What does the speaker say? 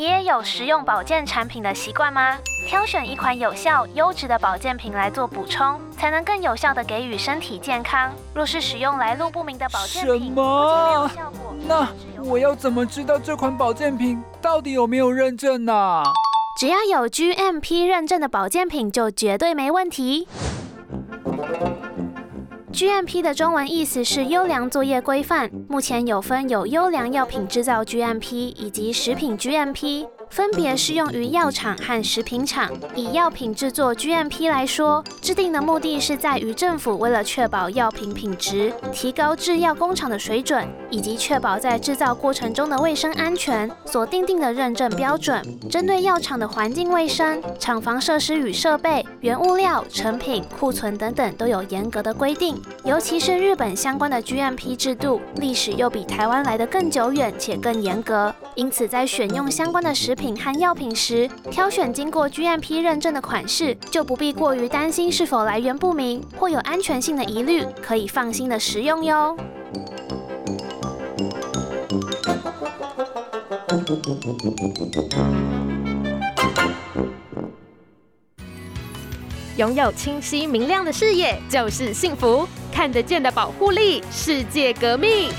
你也有食用保健产品的习惯吗？挑选一款有效、优质的保健品来做补充，才能更有效的给予身体健康。若是使用来路不明的保健品，什么那我要怎么知道这款保健品到底有没有认证呢、只要有 GMP 认证的保健品，就绝对没问题。GMP 的中文意思是优良作业规范，目前有分有优良药品制造 GMP 以及食品 GMP，分别适用于药厂和食品厂。以药品制作 GMP 来说，制定的目的是在于政府为了确保药品品质、提高制药工厂的水准，以及确保在制造过程中的卫生安全所定定的认证标准。针对药厂的环境卫生、厂房设施与设备、原物料、成品、库存等等都有严格的规定。尤其是日本相关的 GMP 制度，历史又比台湾来得更久远且更严格。因此，在选用相关的食品和药品时，挑选经过 GMP 认证的款式，就不必过于担心是否来源不明或有安全性的疑虑，可以放心的食用哟。拥有清晰明亮的视野就是幸福，看得见的保护力，世界革命。